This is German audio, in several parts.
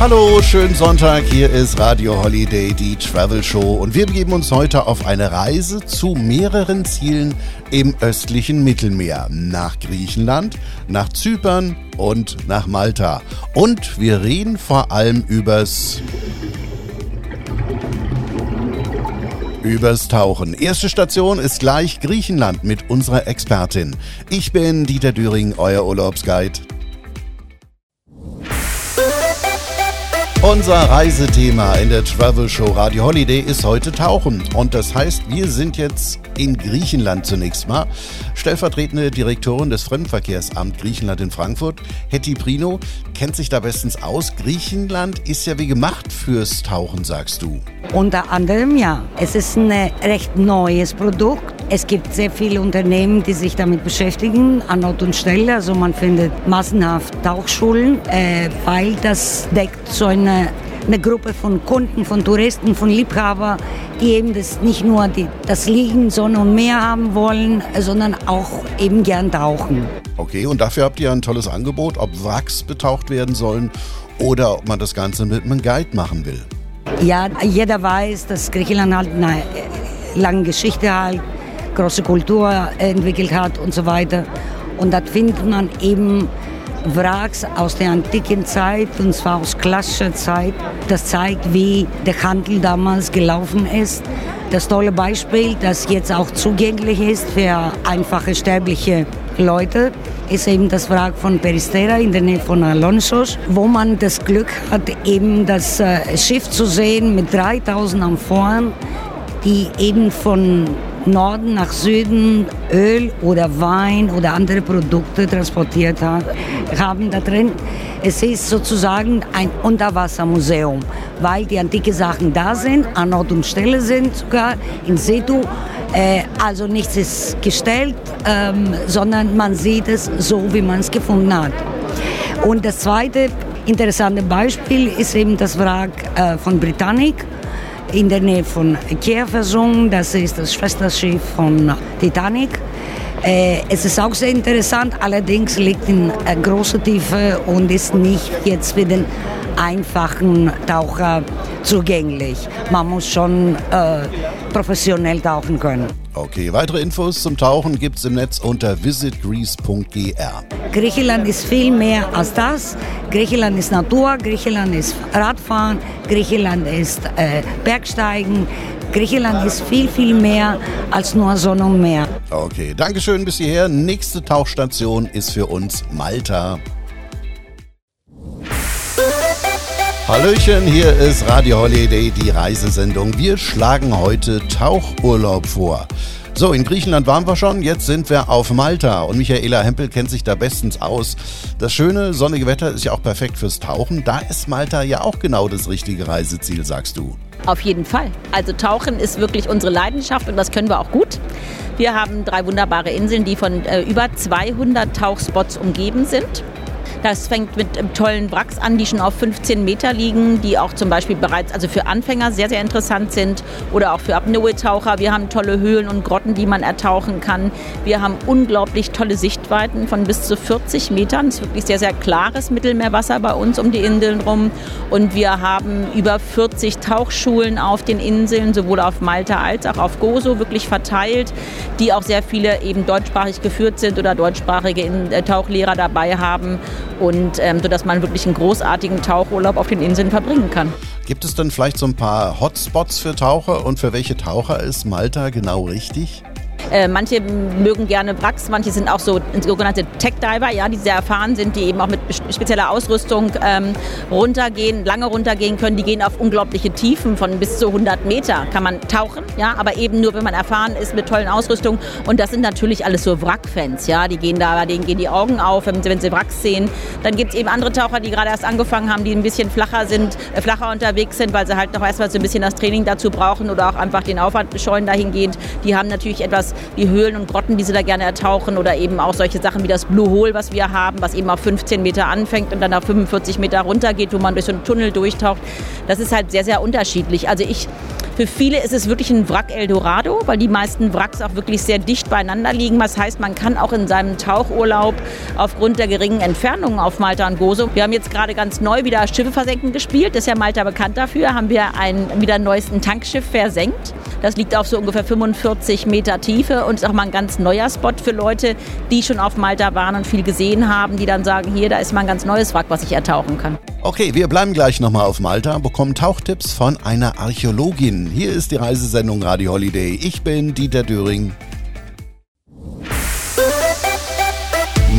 Hallo, schönen Sonntag. Hier ist Radio Holiday, die Travel Show. Und wir begeben uns heute auf eine Reise zu mehreren Zielen im östlichen Mittelmeer. Nach Griechenland, nach Zypern und nach Malta. Und wir reden vor allem übers Übers Tauchen. Erste Station ist gleich Griechenland mit unserer Expertin. Ich bin Dieter Düring, euer Urlaubsguide. Unser Reisethema in der Travel Show Radio Holiday ist heute Tauchen. Und das heißt, wir sind jetzt in Griechenland zunächst mal. Stellvertretende Direktorin des Fremdenverkehrsamt Griechenland in Frankfurt, Hetty Prino, kennt sich da bestens aus. Griechenland ist ja wie gemacht fürs Tauchen, sagst du. Unter anderem ja. Es ist ein recht neues Produkt. Es gibt sehr viele Unternehmen, die sich damit beschäftigen, an Ort und Stelle. Also man findet massenhaft Tauchschulen, äh, weil das deckt so eine, eine Gruppe von Kunden, von Touristen, von Liebhabern, die eben das nicht nur die, das Liegen, Sonne und Meer haben wollen, sondern auch eben gern tauchen. Okay, und dafür habt ihr ein tolles Angebot, ob Wracks betaucht werden sollen oder ob man das Ganze mit einem Guide machen will. Ja, jeder weiß, dass Griechenland halt eine lange Geschichte hat große Kultur entwickelt hat und so weiter. Und da findet man eben Wracks aus der antiken Zeit, und zwar aus klassischer Zeit. Das zeigt, wie der Handel damals gelaufen ist. Das tolle Beispiel, das jetzt auch zugänglich ist für einfache sterbliche Leute, ist eben das Wrack von Peristera in der Nähe von Alonsos, wo man das Glück hat, eben das äh, Schiff zu sehen mit 3000 Amphoren, die eben von Norden nach Süden Öl oder Wein oder andere Produkte transportiert haben da drin. Es ist sozusagen ein Unterwassermuseum, weil die antike Sachen da sind, an Ort und Stelle sind, sogar in situ. Äh, also nichts ist gestellt, ähm, sondern man sieht es so, wie man es gefunden hat. Und das zweite interessante Beispiel ist eben das Wrack äh, von Britannic in der Nähe von Kiew versunken. Das ist das Schwesterschiff von Titanic. Äh, es ist auch sehr interessant, allerdings liegt in äh, großer Tiefe und ist nicht jetzt für den einfachen Taucher zugänglich. Man muss schon äh, professionell tauchen können. Okay, weitere Infos zum Tauchen gibt es im Netz unter visitgreece.gr. Griechenland ist viel mehr als das. Griechenland ist Natur, Griechenland ist Radfahren, Griechenland ist äh, Bergsteigen. Griechenland ist viel, viel mehr als nur Sonne und Meer. Okay, Dankeschön bis hierher. Nächste Tauchstation ist für uns Malta. Hallöchen, hier ist Radio Holiday, die Reisesendung. Wir schlagen heute Tauchurlaub vor. So, in Griechenland waren wir schon, jetzt sind wir auf Malta und Michaela Hempel kennt sich da bestens aus. Das schöne sonnige Wetter ist ja auch perfekt fürs Tauchen. Da ist Malta ja auch genau das richtige Reiseziel, sagst du. Auf jeden Fall. Also Tauchen ist wirklich unsere Leidenschaft und das können wir auch gut. Wir haben drei wunderbare Inseln, die von äh, über 200 Tauchspots umgeben sind. Das fängt mit tollen Wracks an, die schon auf 15 Meter liegen, die auch zum Beispiel bereits also für Anfänger sehr, sehr interessant sind oder auch für Apnoe-Taucher. Wir haben tolle Höhlen und Grotten, die man ertauchen kann. Wir haben unglaublich tolle Sichtweiten von bis zu 40 Metern. Es ist wirklich sehr, sehr klares Mittelmeerwasser bei uns um die Inseln rum. Und wir haben über 40 Tauchschulen auf den Inseln, sowohl auf Malta als auch auf Gozo, wirklich verteilt, die auch sehr viele eben deutschsprachig geführt sind oder deutschsprachige äh, Tauchlehrer dabei haben und ähm, sodass man wirklich einen großartigen Tauchurlaub auf den Inseln verbringen kann. Gibt es denn vielleicht so ein paar Hotspots für Taucher und für welche Taucher ist Malta genau richtig? Äh, manche mögen gerne Wracks, manche sind auch so sogenannte Tech-Diver, ja, die sehr erfahren sind, die eben auch mit spezieller Ausrüstung ähm, runtergehen, lange runtergehen können. Die gehen auf unglaubliche Tiefen von bis zu 100 Meter. Kann man tauchen, ja, aber eben nur, wenn man erfahren ist mit tollen Ausrüstung. Und das sind natürlich alles so Wrack-Fans, ja, die gehen da, denen gehen die Augen auf, wenn, wenn sie Wracks sehen. Dann gibt es eben andere Taucher, die gerade erst angefangen haben, die ein bisschen flacher sind, äh, flacher unterwegs sind, weil sie halt noch erstmal so ein bisschen das Training dazu brauchen oder auch einfach den Aufwand scheuen dahingehend. Die haben natürlich etwas die Höhlen und Grotten, die sie da gerne ertauchen oder eben auch solche Sachen wie das Blue Hole, was wir haben, was eben auf 15 Meter anfängt und dann auf 45 Meter runtergeht, wo man durch so einen Tunnel durchtaucht. Das ist halt sehr, sehr unterschiedlich. Also ich für viele ist es wirklich ein Wrack Eldorado, weil die meisten Wracks auch wirklich sehr dicht beieinander liegen. Was heißt, man kann auch in seinem Tauchurlaub aufgrund der geringen Entfernungen auf Malta und Gozo. Wir haben jetzt gerade ganz neu wieder Schiffe versenken gespielt. Das ist ja Malta bekannt dafür. Haben wir ein wieder neuesten Tankschiff versenkt. Das liegt auf so ungefähr 45 Meter Tiefe und ist auch mal ein ganz neuer Spot für Leute, die schon auf Malta waren und viel gesehen haben, die dann sagen, hier, da ist mal ein ganz neues Wrack, was ich ertauchen kann. Okay, wir bleiben gleich nochmal auf Malta, bekommen Tauchtipps von einer Archäologin. Hier ist die Reisesendung Radio Holiday. Ich bin Dieter Döring.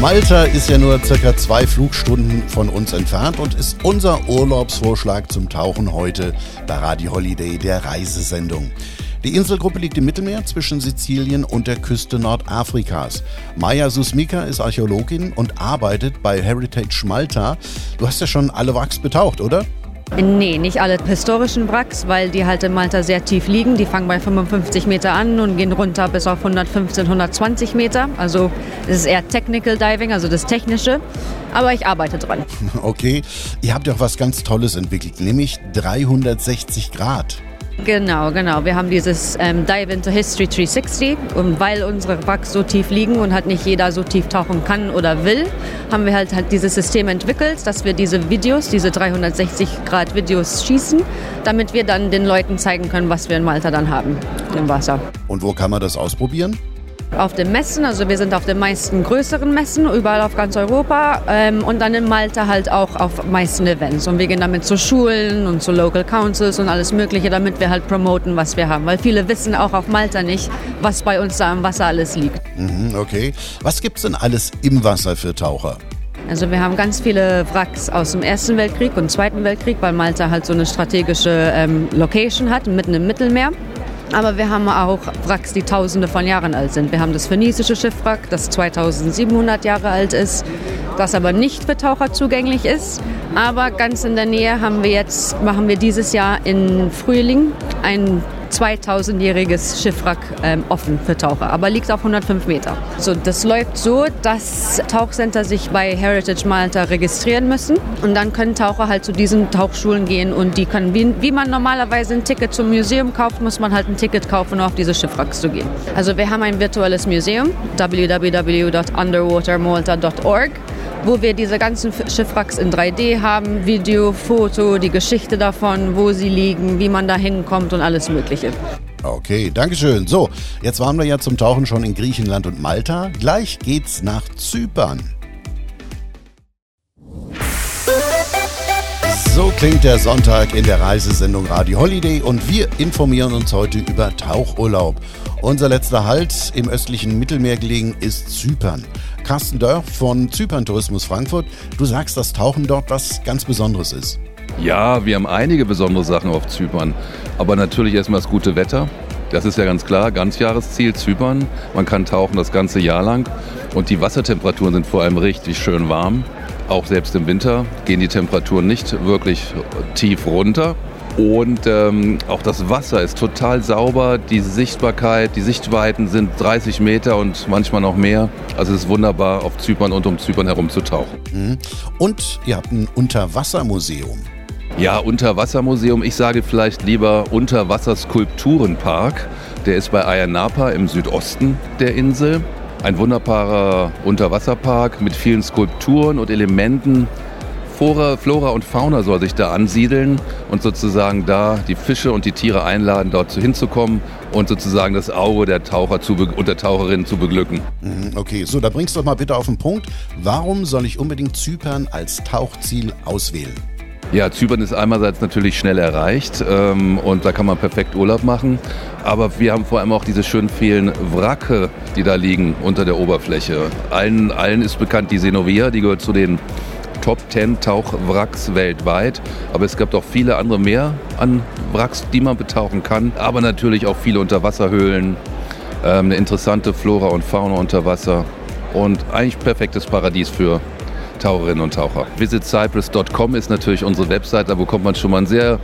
Malta ist ja nur circa zwei Flugstunden von uns entfernt und ist unser Urlaubsvorschlag zum Tauchen heute bei Radio Holiday, der Reisesendung. Die Inselgruppe liegt im Mittelmeer zwischen Sizilien und der Küste Nordafrikas. Maya Susmika ist Archäologin und arbeitet bei Heritage Malta. Du hast ja schon alle Wracks betaucht, oder? Nee, nicht alle historischen Wracks, weil die halt in Malta sehr tief liegen. Die fangen bei 55 Meter an und gehen runter bis auf 115, 120 Meter. Also das ist eher Technical Diving, also das Technische. Aber ich arbeite dran. Okay, ihr habt ja auch was ganz Tolles entwickelt, nämlich 360 Grad. Genau, genau. Wir haben dieses ähm, Dive into History 360 und weil unsere Wracks so tief liegen und halt nicht jeder so tief tauchen kann oder will, haben wir halt, halt dieses System entwickelt, dass wir diese Videos, diese 360 Grad Videos schießen, damit wir dann den Leuten zeigen können, was wir in Malta dann haben im Wasser. Und wo kann man das ausprobieren? Auf den Messen. Also wir sind auf den meisten größeren Messen, überall auf ganz Europa. Ähm, und dann in Malta halt auch auf meisten Events. Und wir gehen damit zu Schulen und zu Local Councils und alles Mögliche, damit wir halt promoten, was wir haben. Weil viele wissen auch auf Malta nicht, was bei uns da im Wasser alles liegt. Mhm, okay. Was gibt es denn alles im Wasser für Taucher? Also wir haben ganz viele Wracks aus dem Ersten Weltkrieg und Zweiten Weltkrieg, weil Malta halt so eine strategische ähm, Location hat, mitten im Mittelmeer. Aber wir haben auch Wracks, die tausende von Jahren alt sind. Wir haben das phönizische Schiffwrack, das 2700 Jahre alt ist, das aber nicht für Taucher zugänglich ist. Aber ganz in der Nähe haben wir jetzt, machen wir dieses Jahr in Frühling ein 2000-jähriges Schiffwrack ähm, offen für Taucher, aber liegt auf 105 Meter. So, das läuft so, dass Tauchcenter sich bei Heritage Malta registrieren müssen und dann können Taucher halt zu diesen Tauchschulen gehen und die können, wie, wie man normalerweise ein Ticket zum Museum kauft, muss man halt ein Ticket kaufen, um auf diese Schiffwracks zu gehen. Also wir haben ein virtuelles Museum, www.underwatermalta.org wo wir diese ganzen Schiffwracks in 3D haben, Video, Foto, die Geschichte davon, wo sie liegen, wie man da hinkommt und alles Mögliche. Okay, Dankeschön. So, jetzt waren wir ja zum Tauchen schon in Griechenland und Malta. Gleich geht's nach Zypern. So klingt der Sonntag in der Reisesendung Radio Holiday und wir informieren uns heute über Tauchurlaub. Unser letzter Halt im östlichen Mittelmeer gelegen ist Zypern. Carsten Dörr von Zypern Tourismus Frankfurt. Du sagst, dass Tauchen dort was ganz Besonderes ist. Ja, wir haben einige besondere Sachen auf Zypern. Aber natürlich erstmal das gute Wetter. Das ist ja ganz klar, Ganzjahresziel Zypern. Man kann tauchen das ganze Jahr lang. Und die Wassertemperaturen sind vor allem richtig schön warm. Auch selbst im Winter gehen die Temperaturen nicht wirklich tief runter. Und ähm, auch das Wasser ist total sauber. Die Sichtbarkeit, die Sichtweiten sind 30 Meter und manchmal noch mehr. Also es ist wunderbar, auf Zypern und um Zypern herum zu tauchen. Mhm. Und ihr habt ein Unterwassermuseum. Ja, Unterwassermuseum. Ich sage vielleicht lieber Unterwasserskulpturenpark. Der ist bei Ayanapa im Südosten der Insel. Ein wunderbarer Unterwasserpark mit vielen Skulpturen und Elementen, Flora, Flora und Fauna soll sich da ansiedeln und sozusagen da die Fische und die Tiere einladen, dort hinzukommen und sozusagen das Auge der Taucher zu und der Taucherin zu beglücken. Mhm, okay, so, da bringst du doch mal bitte auf den Punkt. Warum soll ich unbedingt Zypern als Tauchziel auswählen? Ja, Zypern ist einerseits natürlich schnell erreicht ähm, und da kann man perfekt Urlaub machen. Aber wir haben vor allem auch diese schön vielen Wracke, die da liegen unter der Oberfläche. Allen, allen ist bekannt die Senovia, die gehört zu den Top 10 Tauchwracks weltweit. Aber es gibt auch viele andere mehr an Wracks, die man betauchen kann. Aber natürlich auch viele Unterwasserhöhlen, ähm, eine interessante Flora und Fauna unter Wasser und eigentlich perfektes Paradies für Taucherinnen und Taucher. VisitCyprus.com ist natürlich unsere Website, da bekommt man schon mal einen sehr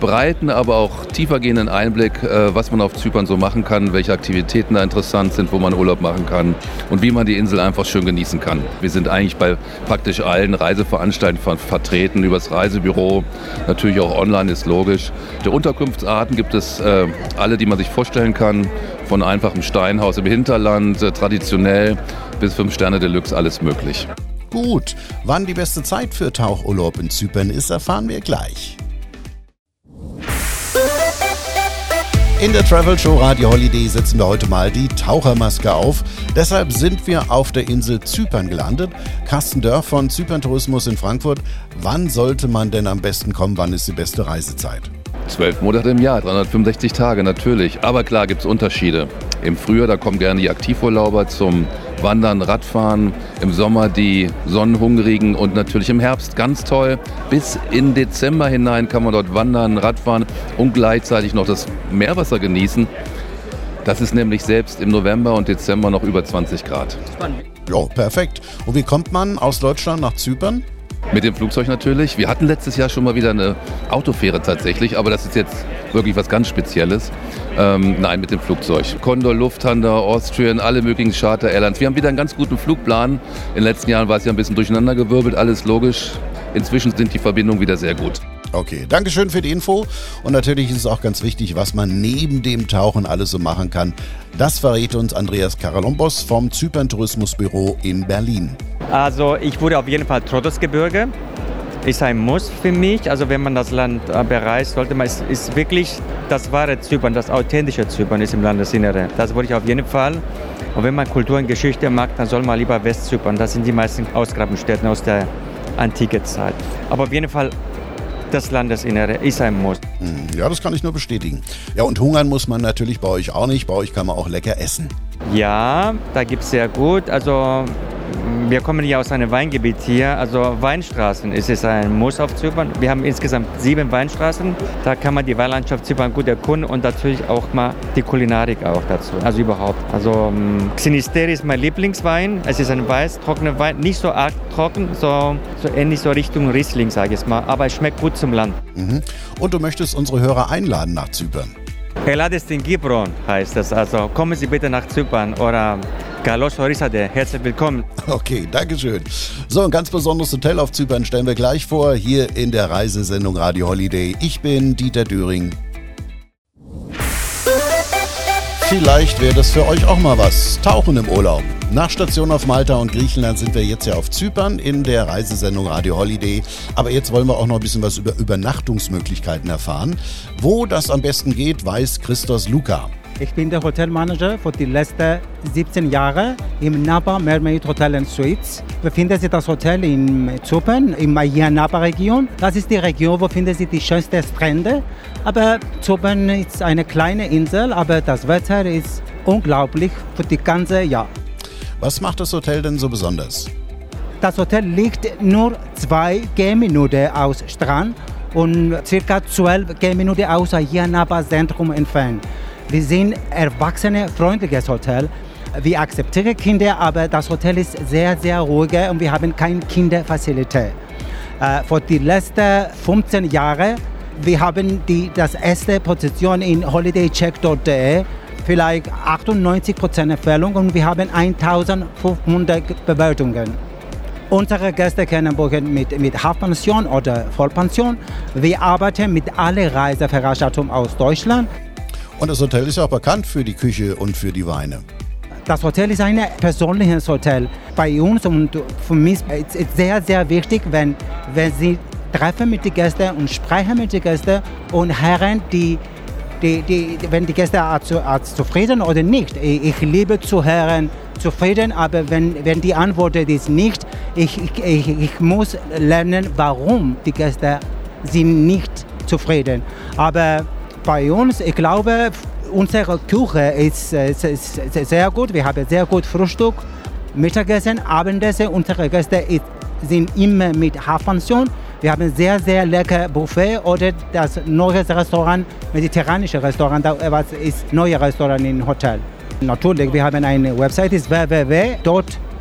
breiten, aber auch tiefergehenden Einblick, äh, was man auf Zypern so machen kann, welche Aktivitäten da interessant sind, wo man Urlaub machen kann und wie man die Insel einfach schön genießen kann. Wir sind eigentlich bei praktisch allen Reiseveranstaltungen vertreten, übers Reisebüro, natürlich auch online ist logisch. Die Unterkunftsarten gibt es äh, alle, die man sich vorstellen kann, von einfachem Steinhaus im Hinterland, äh, traditionell bis fünf Sterne Deluxe, alles möglich. Gut, wann die beste Zeit für Tauchurlaub in Zypern ist, erfahren wir gleich. In der Travel Show Radio Holiday setzen wir heute mal die Tauchermaske auf. Deshalb sind wir auf der Insel Zypern gelandet. Carsten Dörr von Zypern Tourismus in Frankfurt. Wann sollte man denn am besten kommen? Wann ist die beste Reisezeit? Zwölf Monate im Jahr, 365 Tage natürlich. Aber klar gibt es Unterschiede. Im Frühjahr, da kommen gerne die Aktivurlauber zum Wandern, Radfahren. Im Sommer die Sonnenhungrigen und natürlich im Herbst ganz toll. Bis in Dezember hinein kann man dort wandern, Radfahren und gleichzeitig noch das Meerwasser genießen. Das ist nämlich selbst im November und Dezember noch über 20 Grad. Ja, perfekt. Und wie kommt man aus Deutschland nach Zypern? Mit dem Flugzeug natürlich. Wir hatten letztes Jahr schon mal wieder eine Autofähre tatsächlich, aber das ist jetzt wirklich was ganz Spezielles. Ähm, nein, mit dem Flugzeug. Condor, Lufthansa, Austrian, alle möglichen Charter Airlines. Wir haben wieder einen ganz guten Flugplan. In den letzten Jahren war es ja ein bisschen durcheinandergewirbelt, alles logisch. Inzwischen sind die Verbindungen wieder sehr gut. Okay, Dankeschön für die Info. Und natürlich ist es auch ganz wichtig, was man neben dem Tauchen alles so machen kann. Das verrät uns Andreas Karalombos vom Zypern Tourismusbüro in Berlin. Also ich wurde auf jeden Fall Trotosgebirge. Ist ein Muss für mich. Also wenn man das Land äh, bereist, sollte man, es ist wirklich das wahre Zypern, das authentische Zypern ist im Landesinnere. Das wollte ich auf jeden Fall. Und wenn man Kultur und Geschichte mag, dann soll man lieber Westzypern. Das sind die meisten Ausgrabungsstätten aus der antike Zeit. Aber auf jeden Fall das Landesinnere ist ein Muss. Hm, ja, das kann ich nur bestätigen. Ja, und hungern muss man natürlich bei euch auch nicht. Bei euch kann man auch lecker essen. Ja, da gibt es sehr gut. Also wir kommen ja aus einem Weingebiet hier, also Weinstraßen ist es ein Muss auf Zypern. Wir haben insgesamt sieben Weinstraßen. Da kann man die Weinlandschaft Zypern gut erkunden und natürlich auch mal die Kulinarik auch dazu. Also überhaupt. Also ähm, Xinisteri ist mein Lieblingswein. Es ist ein weiß, trockener Wein, nicht so arg trocken, so, so ähnlich so Richtung Riesling, sage ich es mal. Aber es schmeckt gut zum Land. Mhm. Und du möchtest unsere Hörer einladen nach Zypern? Elades in Gibron heißt es. Also kommen Sie bitte nach Zypern oder Carlos Horizade, herzlich willkommen. Okay, Dankeschön. So, ein ganz besonderes Hotel auf Zypern stellen wir gleich vor, hier in der Reisesendung Radio Holiday. Ich bin Dieter Döring. Vielleicht wäre das für euch auch mal was. Tauchen im Urlaub. Nach Station auf Malta und Griechenland sind wir jetzt ja auf Zypern in der Reisesendung Radio Holiday. Aber jetzt wollen wir auch noch ein bisschen was über Übernachtungsmöglichkeiten erfahren. Wo das am besten geht, weiß Christos Luca. Ich bin der Hotelmanager für die letzten 17 Jahre im Napa Mermaid Hotel and Suites. Befindet sich das Hotel in Zypern, in der Napa-Region. Das ist die Region, wo finden Sie die schönsten Strände. Aber Zypern ist eine kleine Insel, aber das Wetter ist unglaublich für die ganze Jahr. Was macht das Hotel denn so besonders? Das Hotel liegt nur zwei Gehminuten aus Strand und circa zwölf Gehminuten aus hier Napa Zentrum entfernt. Wir sind erwachsene freundliches Hotel. Wir akzeptieren Kinder, aber das Hotel ist sehr, sehr ruhig und wir haben keine Kinderfazilität. Äh, für die letzten 15 Jahre wir haben die das erste Position in holidaycheck.de, vielleicht 98% Empfehlung und wir haben 1500 Bewertungen. Unsere Gäste können buchen mit, mit Halbpension oder Vollpension. Wir arbeiten mit allen Reiseveranstaltungen aus Deutschland. Und das Hotel ist auch bekannt für die Küche und für die Weine. Das Hotel ist ein persönliches Hotel. Bei uns und für mich ist es sehr, sehr wichtig, wenn, wenn Sie treffen mit den Gästen und sprechen mit den Gästen und hören, die, die, die, wenn die Gäste als zufrieden oder nicht. Ich liebe zu hören, zufrieden, aber wenn, wenn die Antwort ist nicht, ich, ich, ich muss lernen, warum die Gäste sind nicht zufrieden. Aber bei uns, ich glaube, unsere Küche ist, ist, ist sehr gut. Wir haben sehr gut Frühstück, Mittagessen, Abendessen. Unsere Gäste sind immer mit Halbpension. Wir haben sehr, sehr lecker Buffet oder das neue Restaurant, mediterranische Restaurant, was ist neue Restaurant im Hotel. Natürlich, wir haben eine Website, ist www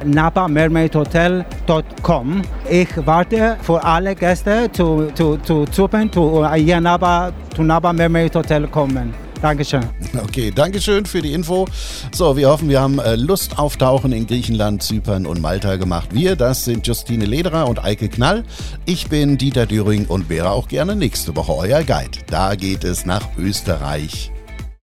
nabamermaidhotel.com. Ich warte für alle Gäste zu, zu, zu Zypern, zu, hier Naba, zu Naba Mermaid Hotel kommen. Dankeschön. Okay, Dankeschön für die Info. So, wir hoffen, wir haben äh, Lust auf Tauchen in Griechenland, Zypern und Malta gemacht. Wir, das sind Justine Lederer und Eike Knall. Ich bin Dieter Düring und wäre auch gerne nächste Woche euer Guide. Da geht es nach Österreich.